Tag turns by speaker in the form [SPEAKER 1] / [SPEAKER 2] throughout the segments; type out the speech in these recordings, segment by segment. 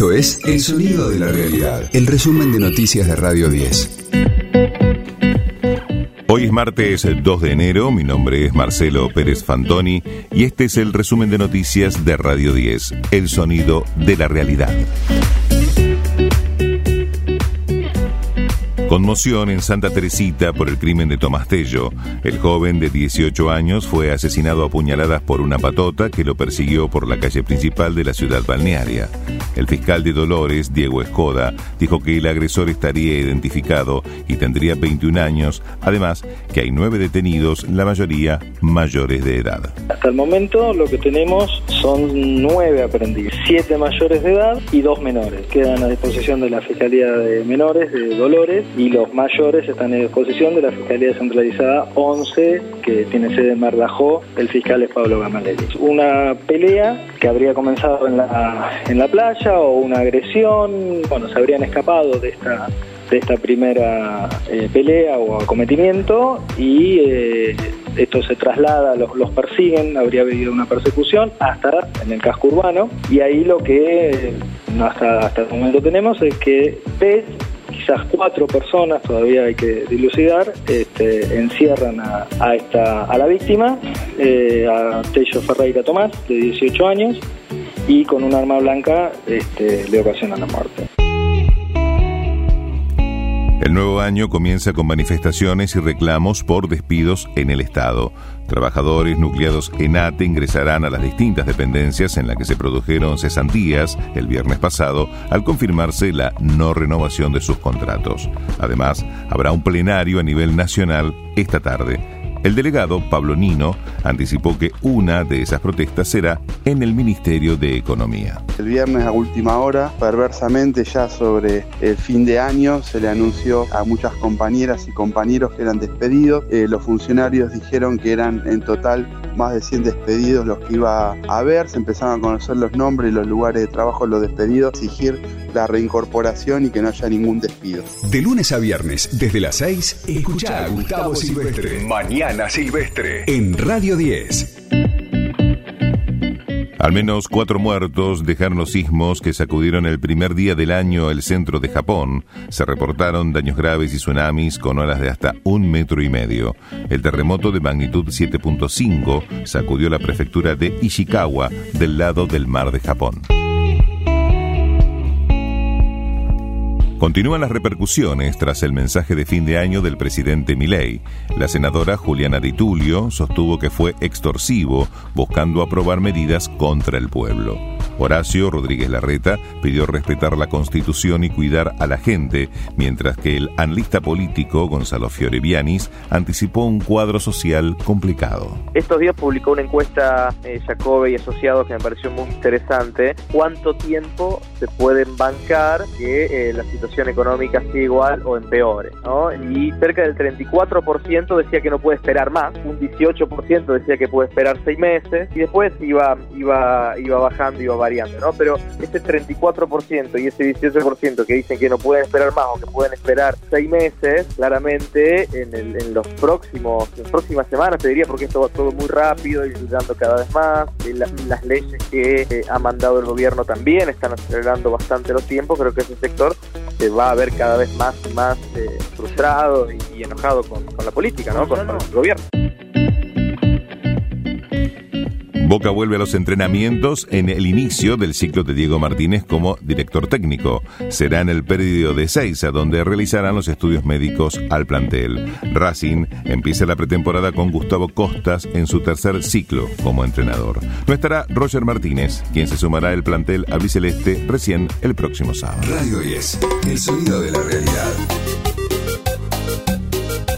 [SPEAKER 1] Esto es El Sonido de la Realidad, el resumen de noticias de Radio 10.
[SPEAKER 2] Hoy es martes 2 de enero, mi nombre es Marcelo Pérez Fantoni y este es el resumen de noticias de Radio 10, El Sonido de la Realidad. Conmoción en Santa Teresita por el crimen de Tomás Tello. El joven de 18 años fue asesinado a puñaladas por una patota que lo persiguió por la calle principal de la ciudad balnearia. El fiscal de Dolores, Diego Escoda, dijo que el agresor estaría identificado y tendría 21 años, además que hay nueve detenidos, la mayoría mayores de edad.
[SPEAKER 3] Hasta el momento lo que tenemos son nueve aprendidos, siete mayores de edad y dos menores. Quedan a disposición de la Fiscalía de Menores de Dolores y los mayores están en disposición de la Fiscalía Centralizada 11, que tiene sede en Mardajó, el fiscal es Pablo Gamaleri. Una pelea que habría comenzado en la, en la playa o una agresión, bueno, se habrían escapado de esta de esta primera eh, pelea o acometimiento y eh, esto se traslada, los, persiguen, habría habido una persecución hasta en el casco urbano y ahí lo que hasta, hasta el momento tenemos es que Pez quizás cuatro personas, todavía hay que dilucidar, este, encierran a, esta, a la víctima, eh, a Tello Ferreira Tomás, de 18 años, y con un arma blanca este, le ocasionan la muerte.
[SPEAKER 2] El nuevo año comienza con manifestaciones y reclamos por despidos en el Estado. Trabajadores nucleados en ATE ingresarán a las distintas dependencias en las que se produjeron cesantías el viernes pasado al confirmarse la no renovación de sus contratos. Además, habrá un plenario a nivel nacional esta tarde el delegado, Pablo Nino, anticipó que una de esas protestas será en el Ministerio de Economía.
[SPEAKER 4] El viernes a última hora, perversamente ya sobre el fin de año, se le anunció a muchas compañeras y compañeros que eran despedidos. Eh, los funcionarios dijeron que eran en total más de 100 despedidos los que iba a haber. Se empezaron a conocer los nombres y los lugares de trabajo de los despedidos, exigir la reincorporación y que no haya ningún despido.
[SPEAKER 1] De lunes a viernes, desde las 6, escucha a Gustavo Silvestre. Mañana Silvestre. En Radio 10.
[SPEAKER 2] Al menos cuatro muertos dejaron los sismos que sacudieron el primer día del año el centro de Japón. Se reportaron daños graves y tsunamis con olas de hasta un metro y medio. El terremoto de magnitud 7.5 sacudió la prefectura de Ishikawa del lado del mar de Japón. Continúan las repercusiones tras el mensaje de fin de año del presidente Milei. La senadora Juliana Di Tulio sostuvo que fue extorsivo, buscando aprobar medidas contra el pueblo. Horacio Rodríguez Larreta pidió respetar la Constitución y cuidar a la gente, mientras que el analista político Gonzalo Fiorevianis anticipó un cuadro social complicado.
[SPEAKER 5] Estos días publicó una encuesta eh, Jacobe y asociados que me pareció muy interesante. ¿Cuánto tiempo se pueden bancar que eh, la situación económica siga igual o empeore? Y cerca del 34% decía que no puede esperar más, un 18% decía que puede esperar seis meses y después iba, iba, iba bajando, iba variando ¿no? Pero ese 34% y ese 18% que dicen que no pueden esperar más o que pueden esperar seis meses, claramente en, los próximos, en las próximas semanas, te diría, porque esto va todo muy rápido y dando cada vez más, eh, las leyes que eh, ha mandado el gobierno también están acelerando bastante los tiempos, creo que ese sector se va a ver cada vez más más eh, frustrado y, enojado con, la política, ¿no? con el gobierno.
[SPEAKER 2] Boca vuelve a los entrenamientos en el inicio del ciclo de Diego Martínez como director técnico. Será en el periodo de a donde realizarán los estudios médicos al plantel. Racing empieza la pretemporada con Gustavo Costas en su tercer ciclo como entrenador. No estará Roger Martínez, quien se sumará al plantel albiceleste recién el próximo sábado.
[SPEAKER 1] Radio 10, el sonido de la realidad.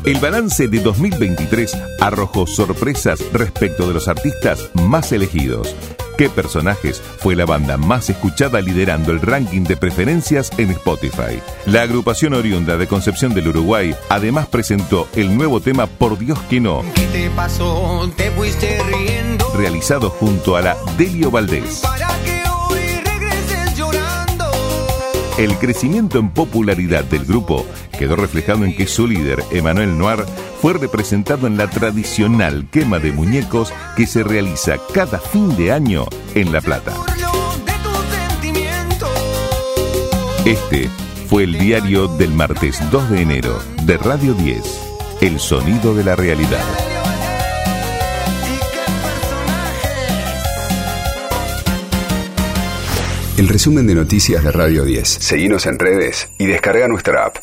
[SPEAKER 2] El balance de 2023 arrojó sorpresas respecto de los artistas más elegidos. ¿Qué personajes fue la banda más escuchada liderando el ranking de preferencias en Spotify? La agrupación oriunda de Concepción del Uruguay además presentó el nuevo tema Por Dios que no.
[SPEAKER 6] ¿Qué te pasó? Te fuiste riendo.
[SPEAKER 2] Realizado junto a la Delio Valdés. El crecimiento en popularidad del grupo quedó reflejado en que su líder, Emmanuel Noir, fue representado en la tradicional quema de muñecos que se realiza cada fin de año en La Plata. Este fue el diario del martes 2 de enero de Radio 10, El Sonido de la Realidad.
[SPEAKER 1] El resumen de noticias de Radio 10. Seguimos en redes y descarga nuestra app.